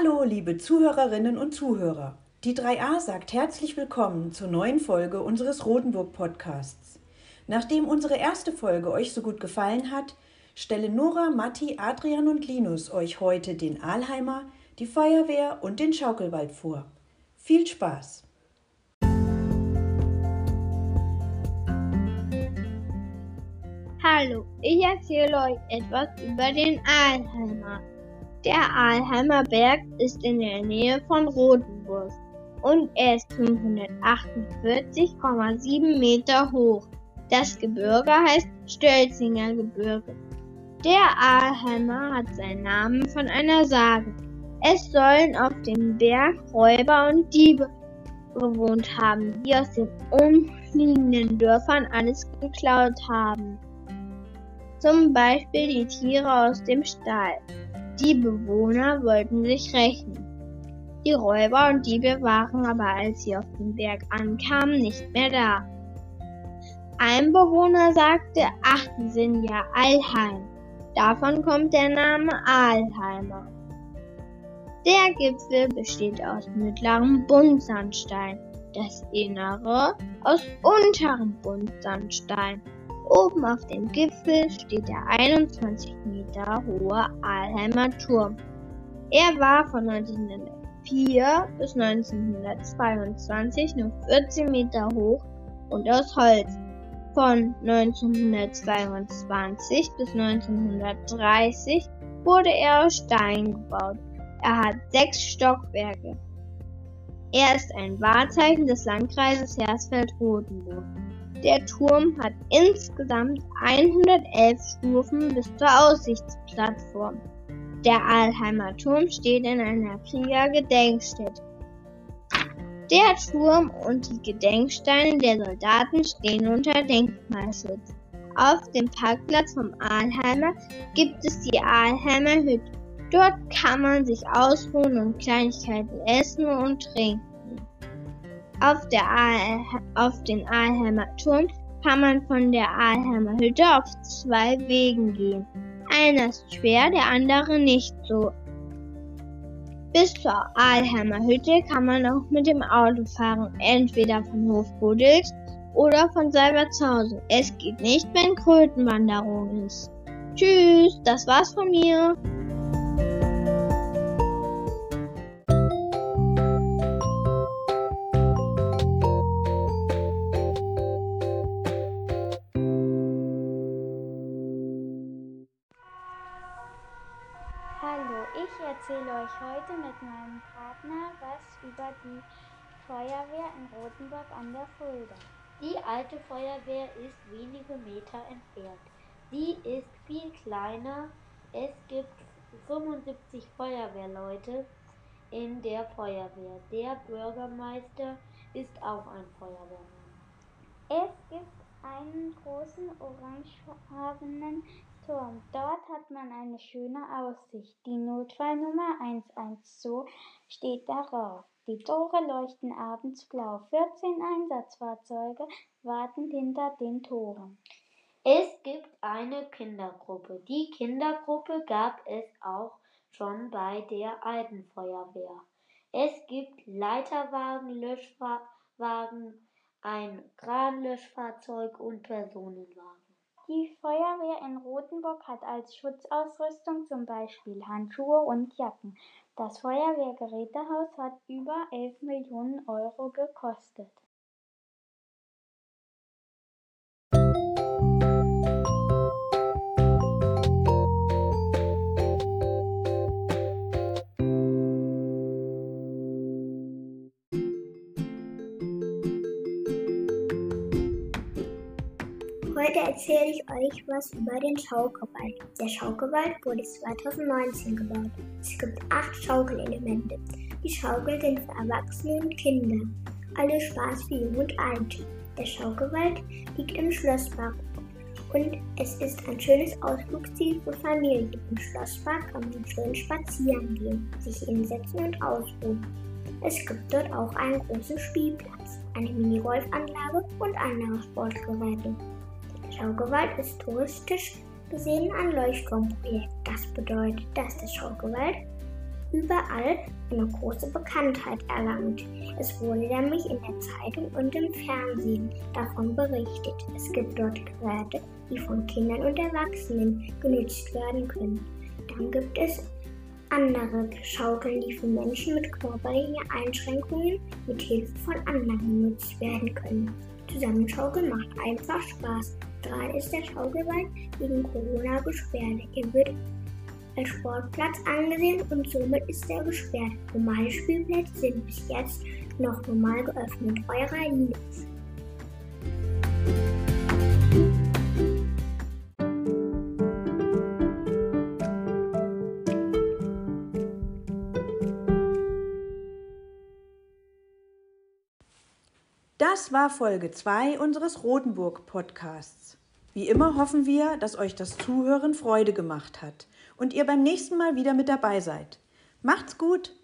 Hallo, liebe Zuhörerinnen und Zuhörer. Die 3a sagt herzlich willkommen zur neuen Folge unseres Rotenburg Podcasts. Nachdem unsere erste Folge euch so gut gefallen hat, stellen Nora, Matti, Adrian und Linus euch heute den Aalheimer, die Feuerwehr und den Schaukelwald vor. Viel Spaß! Hallo, ich erzähle euch etwas über den Aalheimer. Der Aalheimer Berg ist in der Nähe von Rotenburg und er ist 548,7 Meter hoch. Das Gebirge heißt Stölzinger Gebirge. Der Aalheimer hat seinen Namen von einer Sage. Es sollen auf dem Berg Räuber und Diebe gewohnt haben, die aus den umliegenden Dörfern alles geklaut haben. Zum Beispiel die Tiere aus dem Stall. Die Bewohner wollten sich rächen. Die Räuber und Diebe waren aber, als sie auf den Berg ankamen, nicht mehr da. Ein Bewohner sagte, ach, die sind ja Allheim. Davon kommt der Name Aalheimer. Der Gipfel besteht aus mittlerem Buntsandstein, das Innere aus unterem Buntsandstein. Oben auf dem Gipfel steht der 21 Meter hohe Aalheimer Turm. Er war von 1904 bis 1922 nur 14 Meter hoch und aus Holz. Von 1922 bis 1930 wurde er aus Stein gebaut. Er hat sechs Stockwerke. Er ist ein Wahrzeichen des Landkreises Hersfeld-Rotenburg. Der Turm hat insgesamt 111 Stufen bis zur Aussichtsplattform. Der Aalheimer Turm steht in einer Kriegergedenkstätte. Der Turm und die Gedenksteine der Soldaten stehen unter Denkmalschutz. Auf dem Parkplatz vom Aalheimer gibt es die Aalheimer Hütte. Dort kann man sich ausruhen und Kleinigkeiten essen und trinken. Auf, der auf den Aalheimer Turm kann man von der Aalheimer Hütte auf zwei Wegen gehen. Einer ist schwer, der andere nicht so. Bis zur Aalheimer Hütte kann man auch mit dem Auto fahren, entweder von Hofbodels oder von Salbertshausen. Es geht nicht, wenn Krötenwanderung ist. Tschüss, das war's von mir. Erzähle euch heute mit meinem Partner was über die Feuerwehr in Rothenburg an der Fulda. Die alte Feuerwehr ist wenige Meter entfernt. Sie ist viel kleiner. Es gibt 75 Feuerwehrleute in der Feuerwehr. Der Bürgermeister ist auch ein Feuerwehrmann. Es gibt einen großen orangefarbenen Turm. Dort hat man eine schöne Aussicht. Die Notfallnummer 112 steht darauf. Die Tore leuchten abends blau. 14 Einsatzfahrzeuge warten hinter den Toren. Es gibt eine Kindergruppe. Die Kindergruppe gab es auch schon bei der alten Feuerwehr. Es gibt Leiterwagen, Löschwagen, ein Kranlöschfahrzeug und Personenwagen. Die Feuerwehr in Rothenburg hat als Schutzausrüstung zum Beispiel Handschuhe und Jacken. Das Feuerwehrgerätehaus hat über 11 Millionen Euro gekostet. Heute erzähle ich euch was über den Schaukelwald. Der Schaukelwald wurde 2019 gebaut. Es gibt acht Schaukelelemente. Die Schaukel sind für Erwachsene und Kinder. Alle Spaß für Jung und Alt. Der Schaukelwald liegt im Schlosspark und es ist ein schönes Ausflugsziel für Familien. Im Schlosspark kann man schön spazieren gehen, sich hinsetzen und ausruhen. Es gibt dort auch einen großen Spielplatz, eine Minigolfanlage und andere Sportgeräte. Schaukelwald ist touristisch gesehen ein Leuchtturmprojekt. Das bedeutet, dass der Schaukelwald überall eine große Bekanntheit erlangt. Es wurde nämlich in der Zeitung und im Fernsehen davon berichtet. Es gibt dort Geräte, die von Kindern und Erwachsenen genutzt werden können. Dann gibt es andere Schaukeln, die für Menschen mit körperlichen Einschränkungen mit Hilfe von anderen genutzt werden können. Zusammenschaukeln macht einfach Spaß. Gerade ist der Schaukelwald wegen Corona gesperrt. Er wird als Sportplatz angesehen und somit ist er gesperrt. Normale Spielplätze sind bis jetzt noch normal geöffnet. Euer Linus. Das war Folge 2 unseres Rotenburg Podcasts. Wie immer hoffen wir, dass euch das Zuhören Freude gemacht hat und ihr beim nächsten Mal wieder mit dabei seid. Macht's gut!